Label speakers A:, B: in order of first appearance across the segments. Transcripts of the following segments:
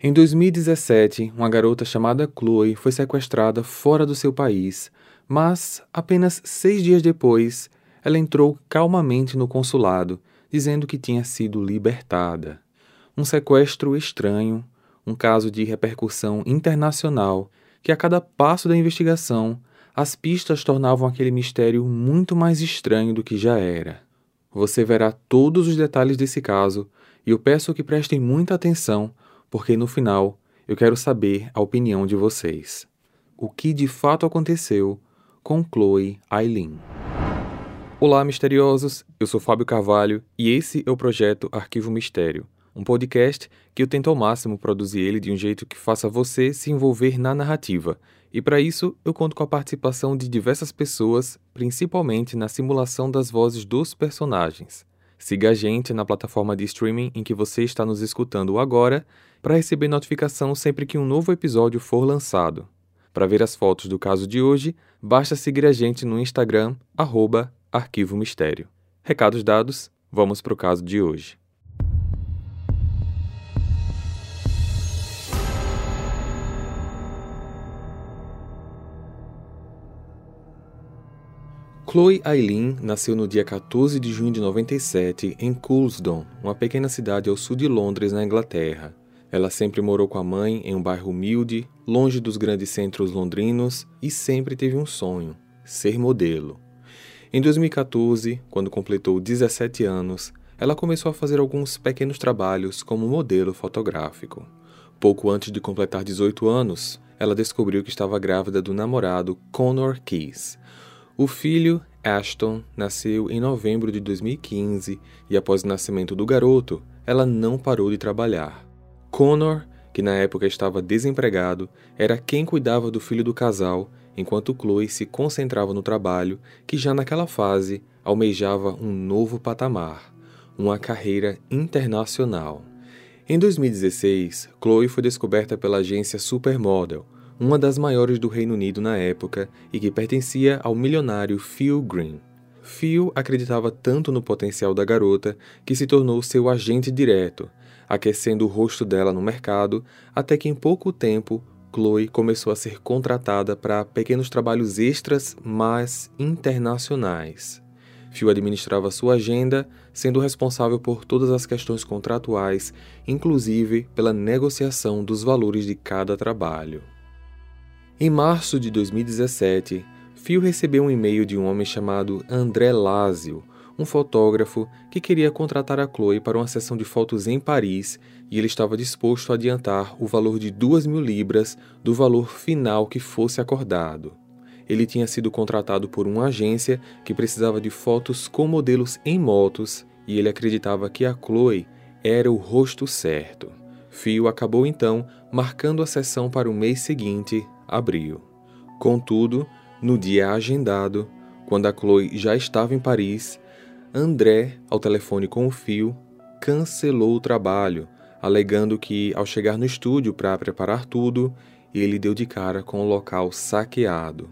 A: Em 2017, uma garota chamada Chloe foi sequestrada fora do seu país, mas apenas seis dias depois, ela entrou calmamente no consulado, dizendo que tinha sido libertada. Um sequestro estranho, um caso de repercussão internacional, que a cada passo da investigação, as pistas tornavam aquele mistério muito mais estranho do que já era. Você verá todos os detalhes desse caso e eu peço que prestem muita atenção porque no final eu quero saber a opinião de vocês. O que de fato aconteceu com Chloe Aileen? Olá, misteriosos! Eu sou Fábio Carvalho e esse é o projeto Arquivo Mistério, um podcast que eu tento ao máximo produzir ele de um jeito que faça você se envolver na narrativa. E para isso, eu conto com a participação de diversas pessoas, principalmente na simulação das vozes dos personagens. Siga a gente na plataforma de streaming em que você está nos escutando agora para receber notificação sempre que um novo episódio for lançado. Para ver as fotos do caso de hoje, basta seguir a gente no Instagram, arroba Arquivo Mistério. Recados dados, vamos para o caso de hoje. Chloe Aileen nasceu no dia 14 de junho de 97 em Coulsdon, uma pequena cidade ao sul de Londres, na Inglaterra. Ela sempre morou com a mãe em um bairro humilde, longe dos grandes centros londrinos e sempre teve um sonho: ser modelo. Em 2014, quando completou 17 anos, ela começou a fazer alguns pequenos trabalhos como modelo fotográfico. Pouco antes de completar 18 anos, ela descobriu que estava grávida do namorado Connor Keys o filho, Ashton, nasceu em novembro de 2015 e, após o nascimento do garoto, ela não parou de trabalhar. Connor, que na época estava desempregado, era quem cuidava do filho do casal, enquanto Chloe se concentrava no trabalho, que já naquela fase almejava um novo patamar, uma carreira internacional. Em 2016, Chloe foi descoberta pela agência Supermodel uma das maiores do Reino Unido na época e que pertencia ao milionário Phil Green. Phil acreditava tanto no potencial da garota que se tornou seu agente direto, aquecendo o rosto dela no mercado, até que em pouco tempo Chloe começou a ser contratada para pequenos trabalhos extras, mas internacionais. Phil administrava sua agenda, sendo responsável por todas as questões contratuais, inclusive pela negociação dos valores de cada trabalho. Em março de 2017, Phil recebeu um e-mail de um homem chamado André Lazio, um fotógrafo que queria contratar a Chloe para uma sessão de fotos em Paris e ele estava disposto a adiantar o valor de duas mil libras do valor final que fosse acordado. Ele tinha sido contratado por uma agência que precisava de fotos com modelos em motos e ele acreditava que a Chloe era o rosto certo. Phil acabou então marcando a sessão para o mês seguinte, abril. Contudo, no dia agendado, quando a Chloe já estava em Paris, André, ao telefone com o fio, cancelou o trabalho, alegando que, ao chegar no estúdio para preparar tudo, ele deu de cara com o local saqueado.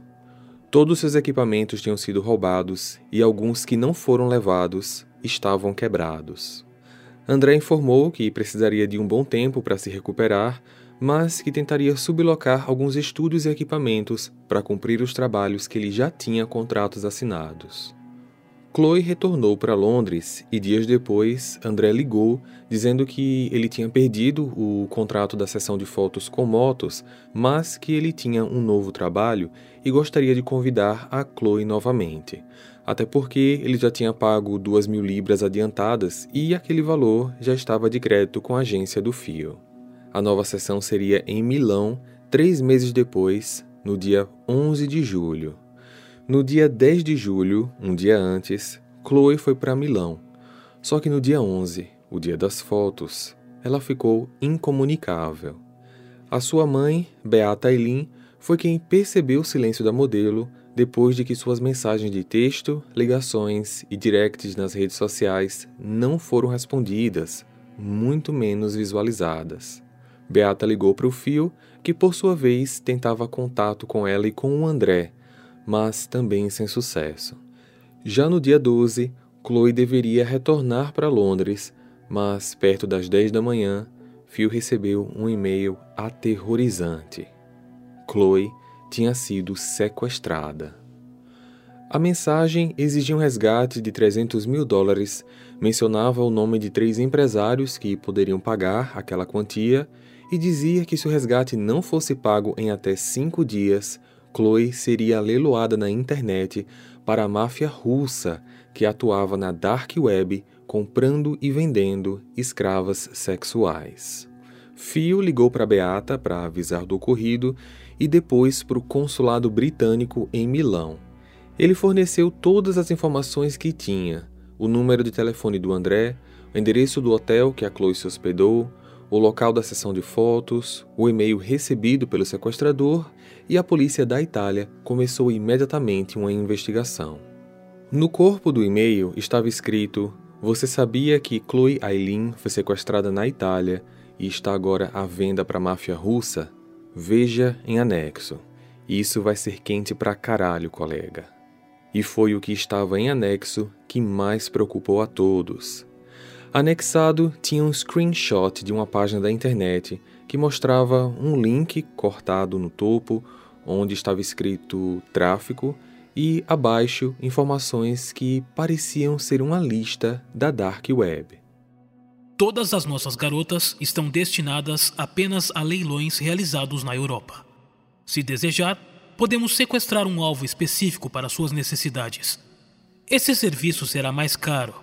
A: Todos seus equipamentos tinham sido roubados e alguns que não foram levados estavam quebrados. André informou que precisaria de um bom tempo para se recuperar, mas que tentaria sublocar alguns estúdios e equipamentos para cumprir os trabalhos que ele já tinha contratos assinados. Chloe retornou para Londres e dias depois André ligou dizendo que ele tinha perdido o contrato da sessão de fotos com motos, mas que ele tinha um novo trabalho e gostaria de convidar a Chloe novamente. Até porque ele já tinha pago duas mil libras adiantadas e aquele valor já estava de crédito com a agência do Fio. A nova sessão seria em Milão, três meses depois, no dia 11 de julho. No dia 10 de julho, um dia antes, Chloe foi para Milão. Só que no dia 11, o dia das fotos, ela ficou incomunicável. A sua mãe, Beata Eileen, foi quem percebeu o silêncio da modelo depois de que suas mensagens de texto, ligações e directs nas redes sociais não foram respondidas, muito menos visualizadas. Beata ligou para o Fio, que por sua vez tentava contato com ela e com o André, mas também sem sucesso. Já no dia 12, Chloe deveria retornar para Londres, mas perto das 10 da manhã, Phil recebeu um e-mail aterrorizante. Chloe tinha sido sequestrada. A mensagem exigia um resgate de 300 mil dólares, mencionava o nome de três empresários que poderiam pagar aquela quantia e dizia que se o resgate não fosse pago em até cinco dias, Chloe seria leiloada na internet para a máfia russa que atuava na dark web comprando e vendendo escravas sexuais. Fio ligou para Beata para avisar do ocorrido e depois para o consulado britânico em Milão. Ele forneceu todas as informações que tinha: o número de telefone do André, o endereço do hotel que a Chloe se hospedou, o local da sessão de fotos, o e-mail recebido pelo sequestrador e a polícia da Itália começou imediatamente uma investigação. No corpo do e-mail estava escrito: Você sabia que Chloe Aileen foi sequestrada na Itália e está agora à venda para a máfia russa? Veja em anexo. Isso vai ser quente pra caralho, colega. E foi o que estava em anexo que mais preocupou a todos. Anexado tinha um screenshot de uma página da internet que mostrava um link cortado no topo, onde estava escrito tráfico, e abaixo informações que pareciam ser uma lista da Dark Web.
B: Todas as nossas garotas estão destinadas apenas a leilões realizados na Europa. Se desejar, podemos sequestrar um alvo específico para suas necessidades. Esse serviço será mais caro,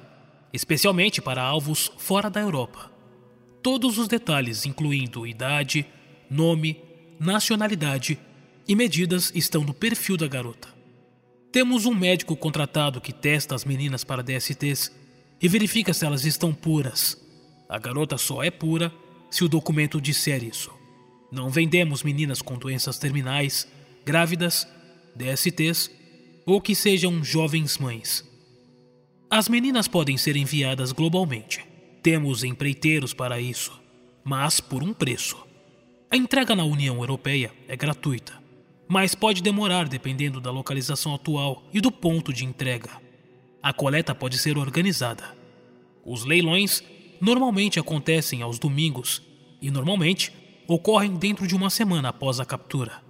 B: especialmente para alvos fora da Europa. Todos os detalhes, incluindo idade, nome, nacionalidade e medidas, estão no perfil da garota. Temos um médico contratado que testa as meninas para DSTs e verifica se elas estão puras. A garota só é pura se o documento disser isso. Não vendemos meninas com doenças terminais, grávidas, DSTs ou que sejam jovens mães. As meninas podem ser enviadas globalmente. Temos empreiteiros para isso, mas por um preço. A entrega na União Europeia é gratuita, mas pode demorar dependendo da localização atual e do ponto de entrega. A coleta pode ser organizada. Os leilões normalmente acontecem aos domingos e normalmente ocorrem dentro de uma semana após a captura.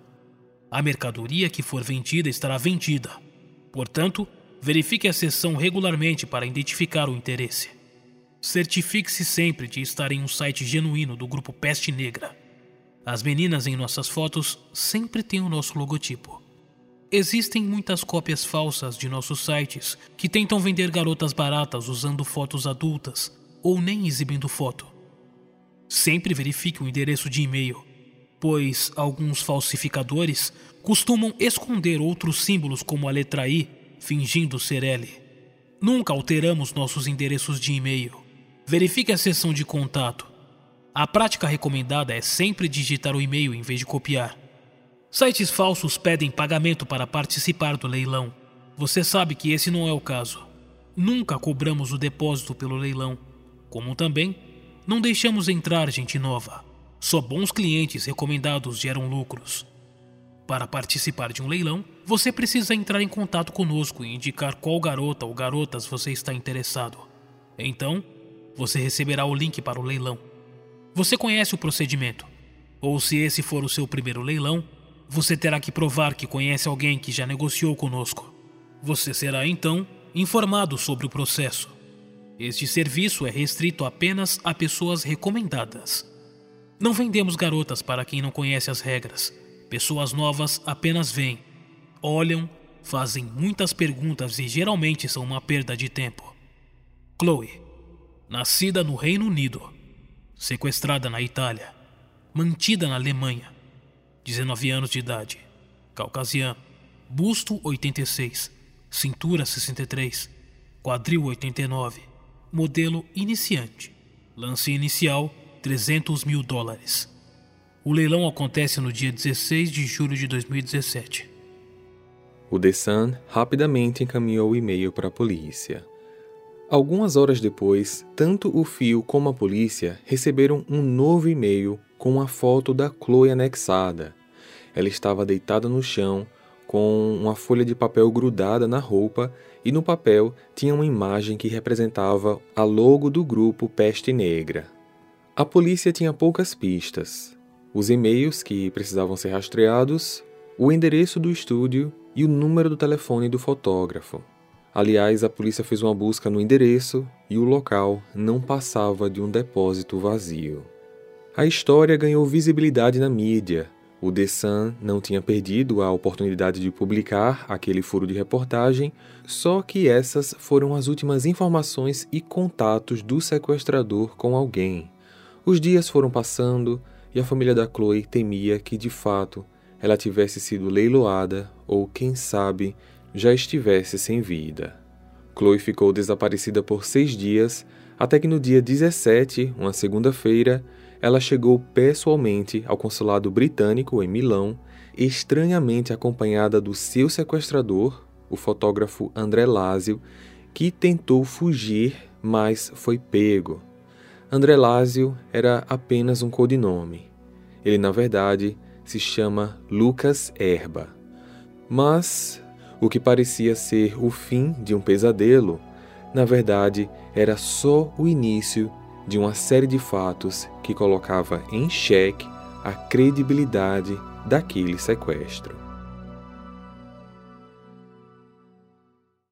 B: A mercadoria que for vendida estará vendida. Portanto, Verifique a sessão regularmente para identificar o interesse. Certifique-se sempre de estar em um site genuíno do grupo Peste Negra. As meninas em nossas fotos sempre têm o nosso logotipo. Existem muitas cópias falsas de nossos sites que tentam vender garotas baratas usando fotos adultas ou nem exibindo foto. Sempre verifique o endereço de e-mail, pois alguns falsificadores costumam esconder outros símbolos como a letra I fingindo ser L. Nunca alteramos nossos endereços de e-mail. Verifique a seção de contato. A prática recomendada é sempre digitar o e-mail em vez de copiar. Sites falsos pedem pagamento para participar do leilão. Você sabe que esse não é o caso. Nunca cobramos o depósito pelo leilão, como também não deixamos entrar gente nova. Só bons clientes recomendados geram lucros. Para participar de um leilão, você precisa entrar em contato conosco e indicar qual garota ou garotas você está interessado. Então, você receberá o link para o leilão. Você conhece o procedimento. Ou se esse for o seu primeiro leilão, você terá que provar que conhece alguém que já negociou conosco. Você será então informado sobre o processo. Este serviço é restrito apenas a pessoas recomendadas. Não vendemos garotas para quem não conhece as regras. Pessoas novas apenas vêm, olham, fazem muitas perguntas e geralmente são uma perda de tempo. Chloe, nascida no Reino Unido, sequestrada na Itália, mantida na Alemanha, 19 anos de idade, caucasiano, busto 86, cintura 63, quadril 89, modelo iniciante, lance inicial 300 mil dólares. O leilão acontece no dia 16 de julho de 2017.
A: O The Sun rapidamente encaminhou o e-mail para a polícia. Algumas horas depois, tanto o fio como a polícia receberam um novo e-mail com uma foto da Chloe anexada. Ela estava deitada no chão, com uma folha de papel grudada na roupa, e no papel tinha uma imagem que representava a logo do grupo Peste Negra. A polícia tinha poucas pistas. Os e-mails que precisavam ser rastreados, o endereço do estúdio e o número do telefone do fotógrafo. Aliás, a polícia fez uma busca no endereço e o local não passava de um depósito vazio. A história ganhou visibilidade na mídia. O The Sun não tinha perdido a oportunidade de publicar aquele furo de reportagem, só que essas foram as últimas informações e contatos do sequestrador com alguém. Os dias foram passando e a família da Chloe temia que, de fato, ela tivesse sido leiloada ou, quem sabe, já estivesse sem vida. Chloe ficou desaparecida por seis dias, até que no dia 17, uma segunda-feira, ela chegou pessoalmente ao consulado britânico em Milão, estranhamente acompanhada do seu sequestrador, o fotógrafo André Lázio, que tentou fugir, mas foi pego. André Lázio era apenas um codinome. Ele, na verdade, se chama Lucas Erba. Mas o que parecia ser o fim de um pesadelo, na verdade, era só o início de uma série de fatos que colocava em xeque a credibilidade daquele sequestro.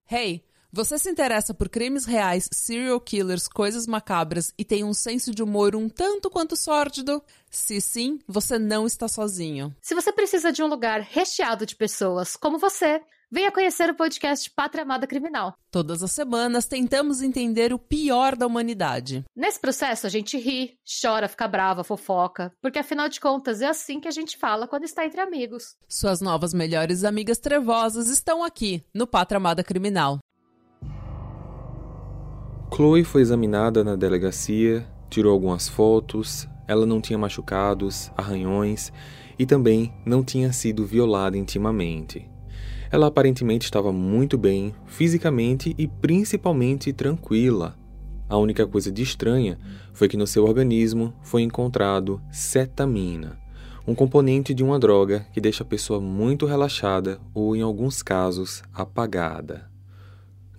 C: Hey! Você se interessa por crimes reais, serial killers, coisas macabras e tem um senso de humor um tanto quanto sórdido? Se sim, você não está sozinho.
D: Se você precisa de um lugar recheado de pessoas como você, venha conhecer o podcast Pátria Amada Criminal.
C: Todas as semanas tentamos entender o pior da humanidade.
D: Nesse processo a gente ri, chora, fica brava, fofoca, porque afinal de contas é assim que a gente fala quando está entre amigos.
C: Suas novas melhores amigas trevosas estão aqui no Pátria Amada Criminal.
A: Chloe foi examinada na delegacia, tirou algumas fotos, ela não tinha machucados, arranhões e também não tinha sido violada intimamente. Ela aparentemente estava muito bem, fisicamente e principalmente tranquila. A única coisa de estranha foi que no seu organismo foi encontrado cetamina, um componente de uma droga que deixa a pessoa muito relaxada ou, em alguns casos, apagada.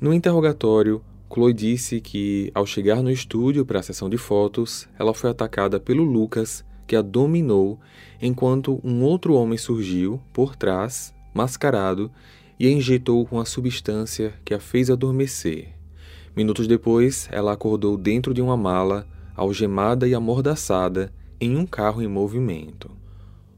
A: No interrogatório, Chloe disse que, ao chegar no estúdio para a sessão de fotos, ela foi atacada pelo Lucas, que a dominou, enquanto um outro homem surgiu por trás, mascarado, e a injetou com a substância que a fez adormecer. Minutos depois, ela acordou dentro de uma mala, algemada e amordaçada, em um carro em movimento.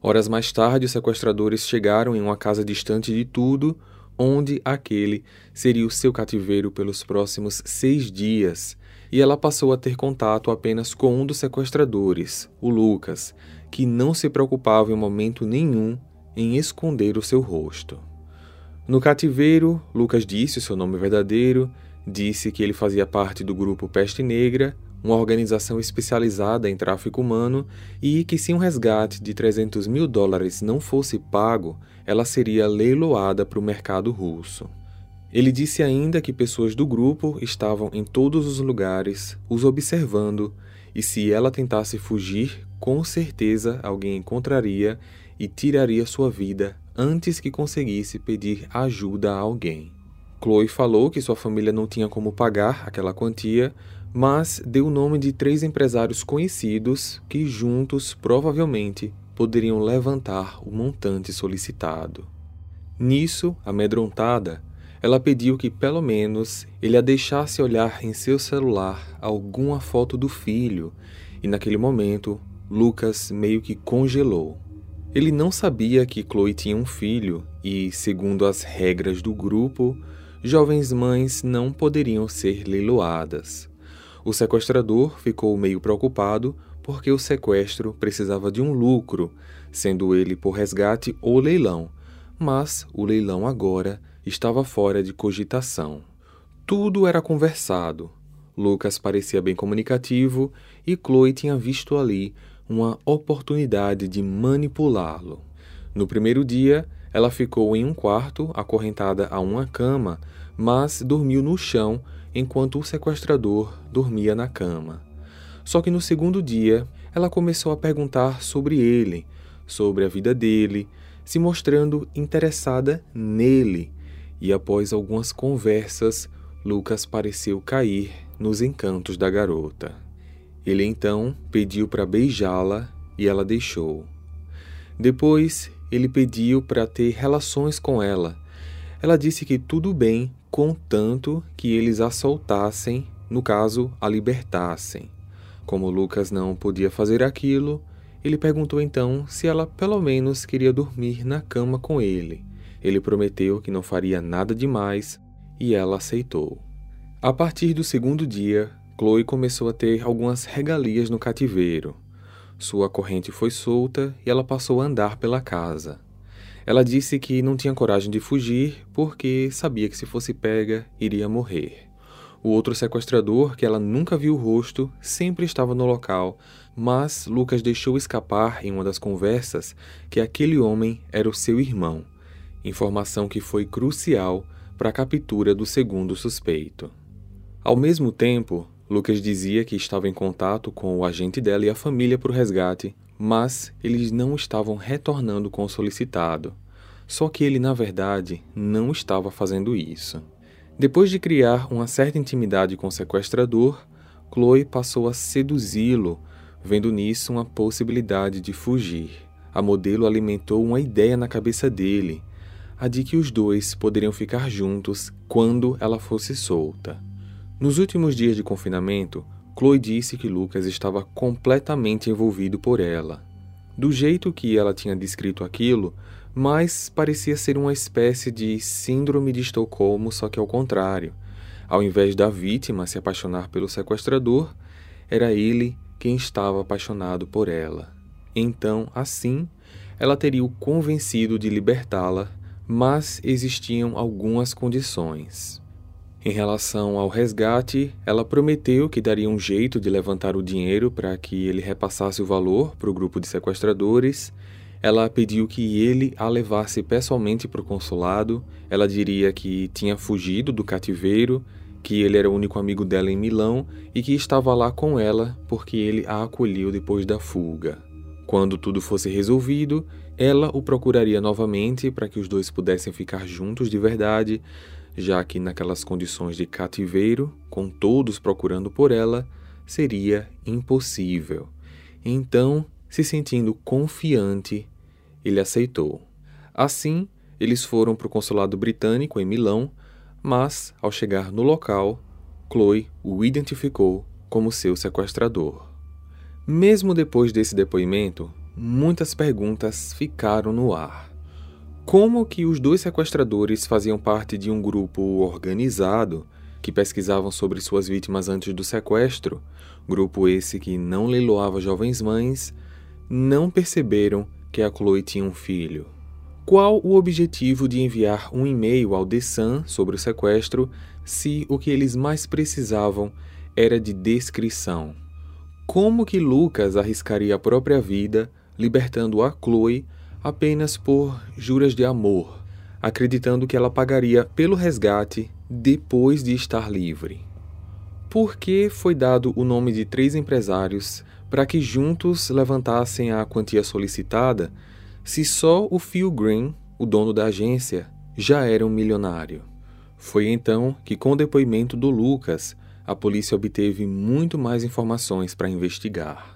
A: Horas mais tarde, os sequestradores chegaram em uma casa distante de tudo, onde aquele seria o seu cativeiro pelos próximos seis dias, e ela passou a ter contato apenas com um dos sequestradores, o Lucas, que não se preocupava em momento nenhum em esconder o seu rosto. No cativeiro, Lucas disse seu nome verdadeiro, disse que ele fazia parte do grupo Peste Negra uma organização especializada em tráfico humano, e que, se um resgate de 300 mil dólares não fosse pago, ela seria leiloada para o mercado russo. Ele disse ainda que pessoas do grupo estavam em todos os lugares, os observando, e se ela tentasse fugir, com certeza alguém encontraria e tiraria sua vida antes que conseguisse pedir ajuda a alguém. Chloe falou que sua família não tinha como pagar aquela quantia, mas deu o nome de três empresários conhecidos que juntos provavelmente poderiam levantar o montante solicitado. Nisso, amedrontada, ela pediu que pelo menos ele a deixasse olhar em seu celular alguma foto do filho, e naquele momento Lucas meio que congelou. Ele não sabia que Chloe tinha um filho e, segundo as regras do grupo, jovens mães não poderiam ser leiloadas. O sequestrador ficou meio preocupado porque o sequestro precisava de um lucro, sendo ele por resgate ou leilão, mas o leilão agora estava fora de cogitação. Tudo era conversado. Lucas parecia bem comunicativo e Chloe tinha visto ali uma oportunidade de manipulá-lo. No primeiro dia, ela ficou em um quarto, acorrentada a uma cama, mas dormiu no chão enquanto o sequestrador dormia na cama. Só que no segundo dia, ela começou a perguntar sobre ele, sobre a vida dele, se mostrando interessada nele. E após algumas conversas, Lucas pareceu cair nos encantos da garota. Ele então pediu para beijá-la e ela deixou. Depois, ele pediu para ter relações com ela. Ela disse que tudo bem, contanto que eles a soltassem, no caso, a libertassem. Como Lucas não podia fazer aquilo, ele perguntou então se ela pelo menos queria dormir na cama com ele. Ele prometeu que não faria nada demais e ela aceitou. A partir do segundo dia, Chloe começou a ter algumas regalias no cativeiro. Sua corrente foi solta e ela passou a andar pela casa. Ela disse que não tinha coragem de fugir porque sabia que se fosse pega, iria morrer. O outro sequestrador, que ela nunca viu o rosto, sempre estava no local, mas Lucas deixou escapar em uma das conversas que aquele homem era o seu irmão, informação que foi crucial para a captura do segundo suspeito. Ao mesmo tempo, Lucas dizia que estava em contato com o agente dela e a família para o resgate, mas eles não estavam retornando com o solicitado. Só que ele, na verdade, não estava fazendo isso. Depois de criar uma certa intimidade com o sequestrador, Chloe passou a seduzi-lo, vendo nisso uma possibilidade de fugir. A modelo alimentou uma ideia na cabeça dele, a de que os dois poderiam ficar juntos quando ela fosse solta. Nos últimos dias de confinamento, Chloe disse que Lucas estava completamente envolvido por ela. Do jeito que ela tinha descrito aquilo, mas parecia ser uma espécie de síndrome de Estocolmo, só que ao contrário. Ao invés da vítima se apaixonar pelo sequestrador, era ele quem estava apaixonado por ela. Então, assim, ela teria o convencido de libertá-la, mas existiam algumas condições. Em relação ao resgate, ela prometeu que daria um jeito de levantar o dinheiro para que ele repassasse o valor para o grupo de sequestradores ela pediu que ele a levasse pessoalmente para o consulado. Ela diria que tinha fugido do cativeiro, que ele era o único amigo dela em Milão e que estava lá com ela porque ele a acolheu depois da fuga. Quando tudo fosse resolvido, ela o procuraria novamente para que os dois pudessem ficar juntos de verdade, já que naquelas condições de cativeiro, com todos procurando por ela, seria impossível. Então, se sentindo confiante, ele aceitou. Assim, eles foram para o consulado britânico em Milão, mas, ao chegar no local, Chloe o identificou como seu sequestrador. Mesmo depois desse depoimento, muitas perguntas ficaram no ar. Como que os dois sequestradores faziam parte de um grupo organizado que pesquisavam sobre suas vítimas antes do sequestro, grupo esse que não leiloava jovens mães, não perceberam que a Chloe tinha um filho. Qual o objetivo de enviar um e-mail ao The Sun sobre o sequestro se o que eles mais precisavam era de descrição? Como que Lucas arriscaria a própria vida libertando a Chloe apenas por juras de amor, acreditando que ela pagaria pelo resgate depois de estar livre? Por que foi dado o nome de três empresários para que juntos levantassem a quantia solicitada, se só o Phil Green, o dono da agência, já era um milionário. Foi então que, com o depoimento do Lucas, a polícia obteve muito mais informações para investigar.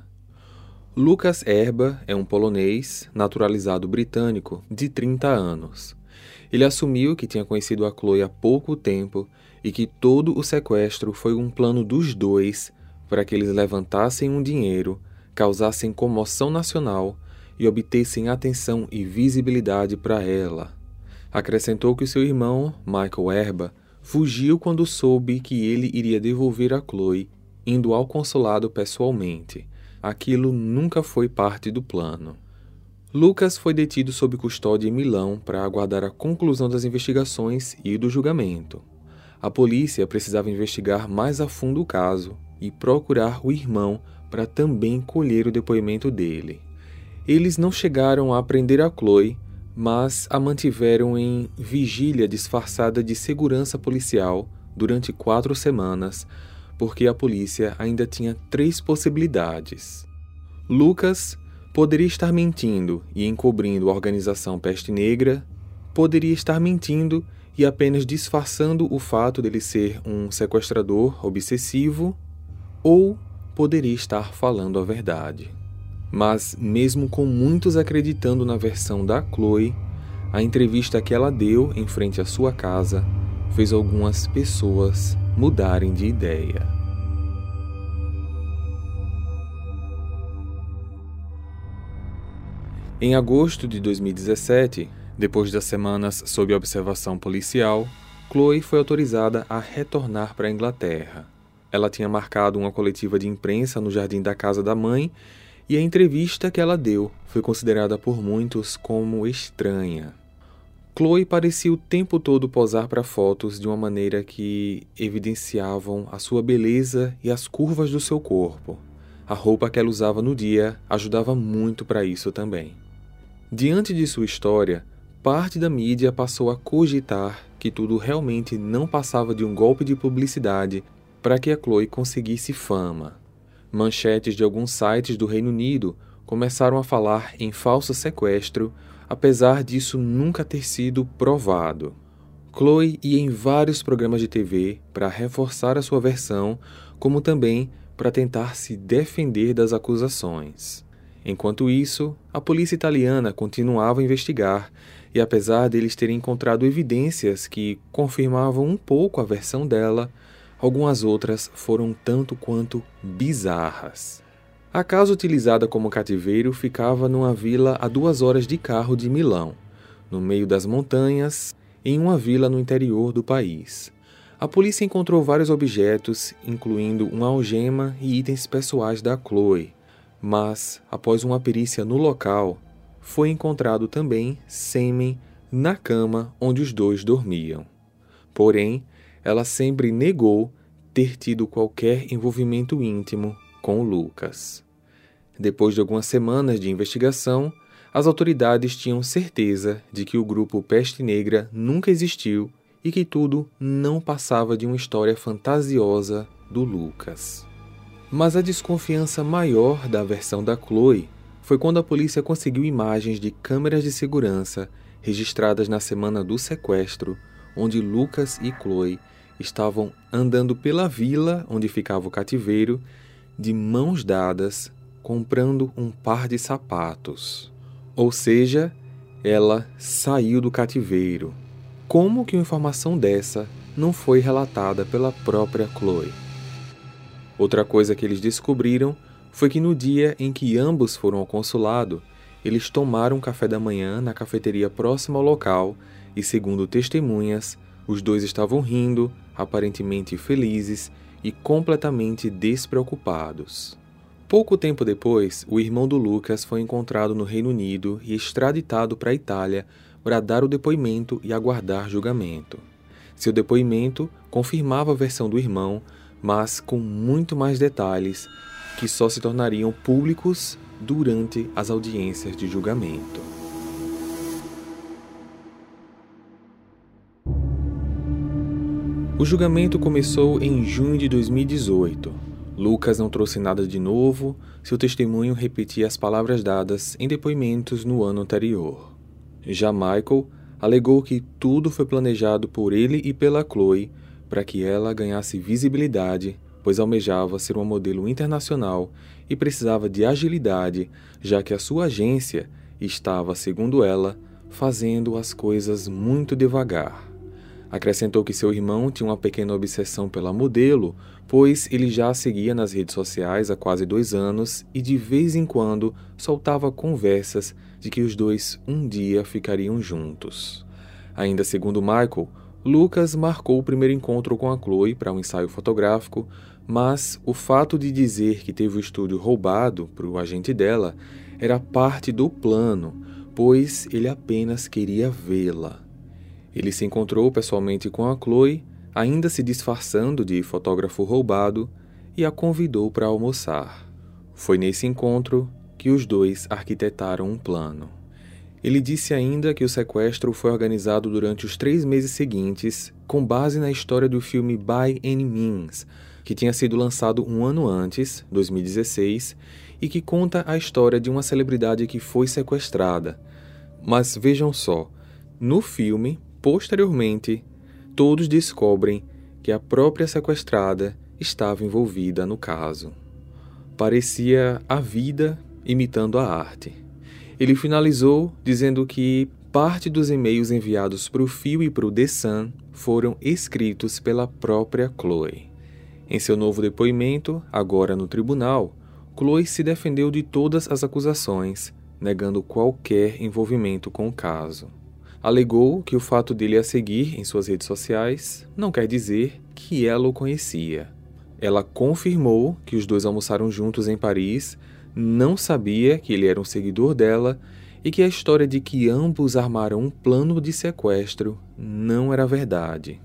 A: Lucas Erba é um polonês naturalizado britânico de 30 anos. Ele assumiu que tinha conhecido a Chloe há pouco tempo e que todo o sequestro foi um plano dos dois para que eles levantassem um dinheiro, causassem comoção nacional e obtessem atenção e visibilidade para ela. Acrescentou que seu irmão, Michael Erba, fugiu quando soube que ele iria devolver a Chloe, indo ao consulado pessoalmente. Aquilo nunca foi parte do plano. Lucas foi detido sob custódia em Milão para aguardar a conclusão das investigações e do julgamento. A polícia precisava investigar mais a fundo o caso e procurar o irmão para também colher o depoimento dele. Eles não chegaram a prender a Chloe, mas a mantiveram em vigília disfarçada de segurança policial durante quatro semanas, porque a polícia ainda tinha três possibilidades. Lucas poderia estar mentindo e encobrindo a organização Peste Negra, poderia estar mentindo e apenas disfarçando o fato dele ser um sequestrador obsessivo ou poderia estar falando a verdade. Mas, mesmo com muitos acreditando na versão da Chloe, a entrevista que ela deu em frente à sua casa fez algumas pessoas mudarem de ideia. Em agosto de 2017, depois das semanas sob observação policial, Chloe foi autorizada a retornar para a Inglaterra. Ela tinha marcado uma coletiva de imprensa no jardim da casa da mãe e a entrevista que ela deu foi considerada por muitos como estranha. Chloe parecia o tempo todo posar para fotos de uma maneira que evidenciavam a sua beleza e as curvas do seu corpo. A roupa que ela usava no dia ajudava muito para isso também. Diante de sua história, parte da mídia passou a cogitar que tudo realmente não passava de um golpe de publicidade para que a Chloe conseguisse fama. Manchetes de alguns sites do Reino Unido começaram a falar em falso sequestro apesar disso nunca ter sido provado. Chloe ia em vários programas de TV para reforçar a sua versão, como também para tentar se defender das acusações. Enquanto isso, a polícia italiana continuava a investigar e, apesar deles terem encontrado evidências que confirmavam um pouco a versão dela, algumas outras foram tanto quanto bizarras. A casa utilizada como cativeiro ficava numa vila a duas horas de carro de Milão, no meio das montanhas, em uma vila no interior do país. A polícia encontrou vários objetos, incluindo uma algema e itens pessoais da Chloe, mas, após uma perícia no local, foi encontrado também sêmen na cama onde os dois dormiam. Porém, ela sempre negou ter tido qualquer envolvimento íntimo com Lucas. Depois de algumas semanas de investigação, as autoridades tinham certeza de que o grupo Peste Negra nunca existiu e que tudo não passava de uma história fantasiosa do Lucas. Mas a desconfiança maior da versão da Chloe foi quando a polícia conseguiu imagens de câmeras de segurança registradas na semana do sequestro, onde Lucas e Chloe estavam andando pela vila onde ficava o cativeiro de mãos dadas, comprando um par de sapatos. Ou seja, ela saiu do cativeiro. Como que uma informação dessa não foi relatada pela própria Chloe? Outra coisa que eles descobriram foi que no dia em que ambos foram ao consulado, eles tomaram café da manhã na cafeteria próxima ao local e, segundo testemunhas, os dois estavam rindo, aparentemente felizes e completamente despreocupados. Pouco tempo depois, o irmão do Lucas foi encontrado no Reino Unido e extraditado para a Itália para dar o depoimento e aguardar julgamento. Seu depoimento confirmava a versão do irmão, mas com muito mais detalhes que só se tornariam públicos durante as audiências de julgamento. O julgamento começou em junho de 2018. Lucas não trouxe nada de novo, seu testemunho repetia as palavras dadas em depoimentos no ano anterior. Já Michael alegou que tudo foi planejado por ele e pela Chloe para que ela ganhasse visibilidade, pois almejava ser uma modelo internacional e precisava de agilidade, já que a sua agência estava, segundo ela, fazendo as coisas muito devagar. Acrescentou que seu irmão tinha uma pequena obsessão pela modelo, pois ele já a seguia nas redes sociais há quase dois anos e de vez em quando soltava conversas de que os dois um dia ficariam juntos. Ainda segundo Michael, Lucas marcou o primeiro encontro com a Chloe para um ensaio fotográfico, mas o fato de dizer que teve o estúdio roubado para o agente dela era parte do plano, pois ele apenas queria vê-la. Ele se encontrou pessoalmente com a Chloe, ainda se disfarçando de fotógrafo roubado, e a convidou para almoçar. Foi nesse encontro que os dois arquitetaram um plano. Ele disse ainda que o sequestro foi organizado durante os três meses seguintes, com base na história do filme By Any Means, que tinha sido lançado um ano antes, 2016, e que conta a história de uma celebridade que foi sequestrada. Mas vejam só, no filme, Posteriormente, todos descobrem que a própria sequestrada estava envolvida no caso. Parecia a vida imitando a arte. Ele finalizou dizendo que parte dos e-mails enviados para o Fio e para o The Sun foram escritos pela própria Chloe. Em seu novo depoimento, agora no tribunal, Chloe se defendeu de todas as acusações, negando qualquer envolvimento com o caso. Alegou que o fato dele a seguir em suas redes sociais não quer dizer que ela o conhecia. Ela confirmou que os dois almoçaram juntos em Paris, não sabia que ele era um seguidor dela e que a história de que ambos armaram um plano de sequestro não era verdade.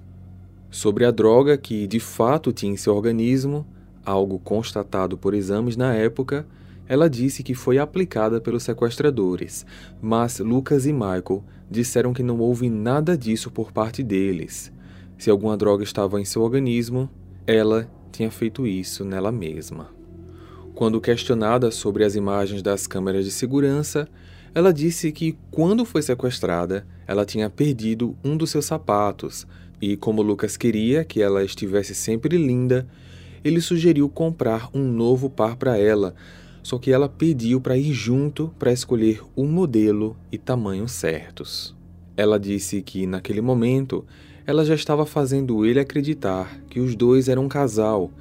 A: Sobre a droga que de fato tinha em seu organismo, algo constatado por exames na época, ela disse que foi aplicada pelos sequestradores, mas Lucas e Michael disseram que não houve nada disso por parte deles. Se alguma droga estava em seu organismo, ela tinha feito isso nela mesma. Quando questionada sobre as imagens das câmeras de segurança, ela disse que quando foi sequestrada, ela tinha perdido um dos seus sapatos e, como Lucas queria que ela estivesse sempre linda, ele sugeriu comprar um novo par para ela, só que ela pediu para ir junto para escolher o modelo e tamanho certos. Ela disse que, naquele momento, ela já estava fazendo ele acreditar que os dois eram um casal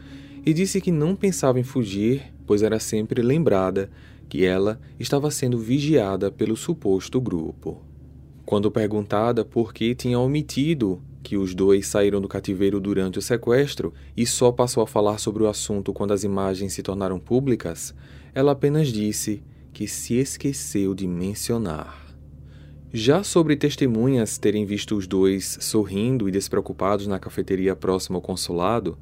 A: e disse que não pensava em fugir, pois era sempre lembrada que ela estava sendo vigiada pelo suposto grupo. Quando perguntada por que tinha omitido que os dois saíram do cativeiro durante o sequestro e só passou a falar sobre o assunto quando as imagens se tornaram públicas, ela apenas disse que se esqueceu de mencionar. Já sobre testemunhas terem visto os dois sorrindo e despreocupados na cafeteria próxima ao consulado,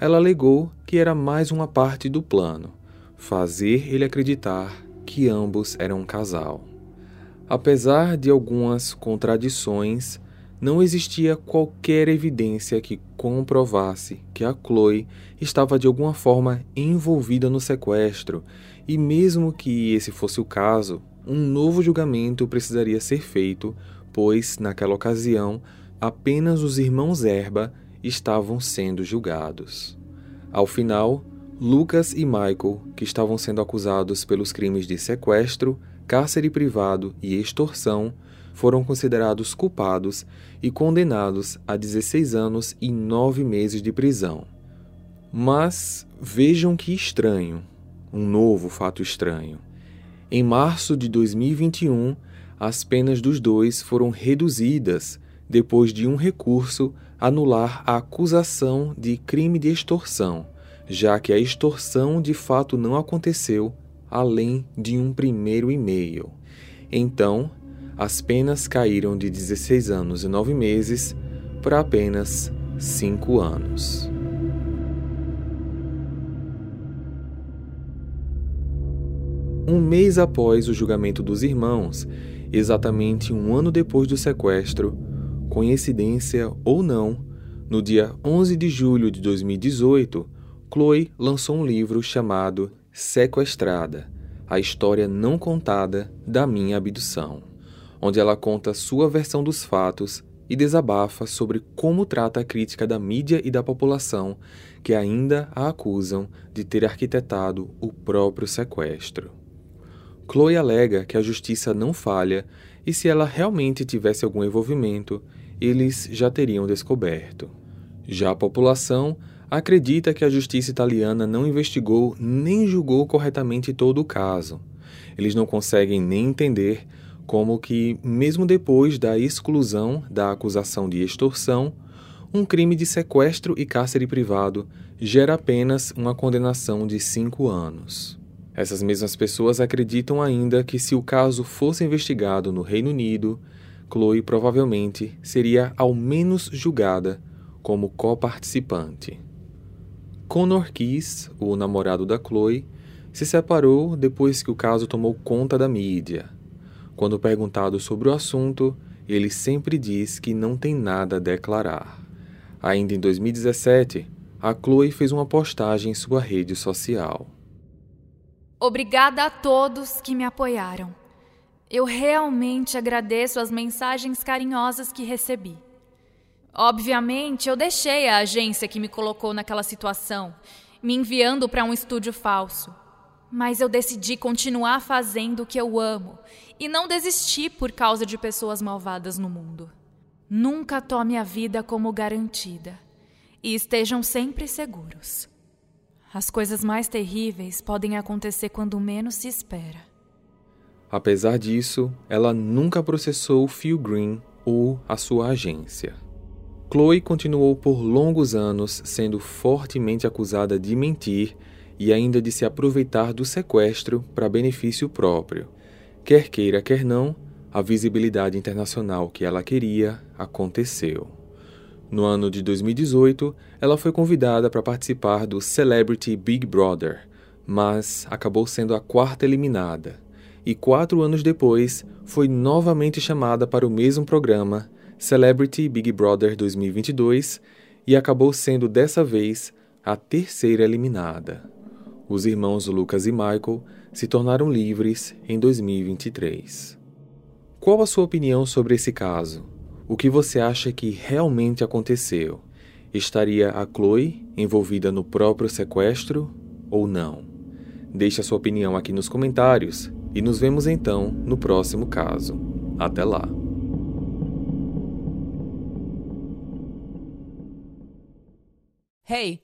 A: ela alegou que era mais uma parte do plano fazer ele acreditar que ambos eram um casal. Apesar de algumas contradições, não existia qualquer evidência que comprovasse que a Chloe estava de alguma forma envolvida no sequestro, e mesmo que esse fosse o caso, um novo julgamento precisaria ser feito, pois, naquela ocasião, apenas os irmãos Erba estavam sendo julgados. Ao final, Lucas e Michael, que estavam sendo acusados pelos crimes de sequestro, cárcere privado e extorsão, foram considerados culpados e condenados a 16 anos e 9 meses de prisão. Mas vejam que estranho, um novo fato estranho. Em março de 2021, as penas dos dois foram reduzidas depois de um recurso anular a acusação de crime de extorsão, já que a extorsão de fato não aconteceu além de um primeiro e-mail. Então, as penas caíram de 16 anos e 9 meses para apenas 5 anos. Um mês após o julgamento dos irmãos, exatamente um ano depois do sequestro, coincidência ou não, no dia 11 de julho de 2018, Chloe lançou um livro chamado Sequestrada A História Não Contada da Minha Abdução onde ela conta sua versão dos fatos e desabafa sobre como trata a crítica da mídia e da população que ainda a acusam de ter arquitetado o próprio sequestro. Chloe alega que a justiça não falha e se ela realmente tivesse algum envolvimento, eles já teriam descoberto. Já a população acredita que a justiça italiana não investigou nem julgou corretamente todo o caso. Eles não conseguem nem entender como que, mesmo depois da exclusão da acusação de extorsão, um crime de sequestro e cárcere privado gera apenas uma condenação de cinco anos. Essas mesmas pessoas acreditam ainda que, se o caso fosse investigado no Reino Unido, Chloe provavelmente seria ao menos julgada como coparticipante. Connor Keys, o namorado da Chloe, se separou depois que o caso tomou conta da mídia. Quando perguntado sobre o assunto, ele sempre diz que não tem nada a declarar. Ainda em 2017, a Chloe fez uma postagem em sua rede social.
E: Obrigada a todos que me apoiaram. Eu realmente agradeço as mensagens carinhosas que recebi. Obviamente, eu deixei a agência que me colocou naquela situação, me enviando para um estúdio falso. Mas eu decidi continuar fazendo o que eu amo e não desistir por causa de pessoas malvadas no mundo. Nunca tome a vida como garantida e estejam sempre seguros. As coisas mais terríveis podem acontecer quando menos se espera.
A: Apesar disso, ela nunca processou Phil Green ou a sua agência. Chloe continuou por longos anos sendo fortemente acusada de mentir e ainda de se aproveitar do sequestro para benefício próprio. Quer queira, quer não, a visibilidade internacional que ela queria aconteceu. No ano de 2018, ela foi convidada para participar do Celebrity Big Brother, mas acabou sendo a quarta eliminada. E quatro anos depois, foi novamente chamada para o mesmo programa, Celebrity Big Brother 2022, e acabou sendo dessa vez a terceira eliminada. Os irmãos Lucas e Michael se tornaram livres em 2023. Qual a sua opinião sobre esse caso? O que você acha que realmente aconteceu? Estaria a Chloe envolvida no próprio sequestro ou não? Deixe a sua opinião aqui nos comentários e nos vemos então no próximo caso. Até lá!
C: Hey,